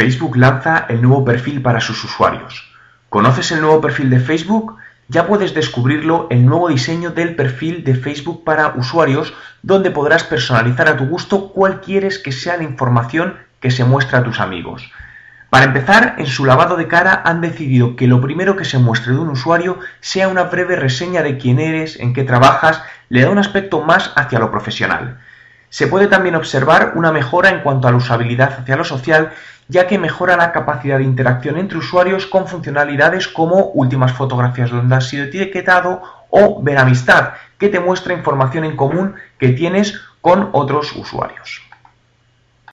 Facebook lanza el nuevo perfil para sus usuarios. ¿Conoces el nuevo perfil de Facebook? Ya puedes descubrirlo el nuevo diseño del perfil de Facebook para usuarios, donde podrás personalizar a tu gusto cuál quieres que sea la información que se muestra a tus amigos. Para empezar, en su lavado de cara han decidido que lo primero que se muestre de un usuario sea una breve reseña de quién eres, en qué trabajas, le da un aspecto más hacia lo profesional. Se puede también observar una mejora en cuanto a la usabilidad hacia lo social, ya que mejora la capacidad de interacción entre usuarios con funcionalidades como últimas fotografías donde has sido etiquetado o ver amistad, que te muestra información en común que tienes con otros usuarios.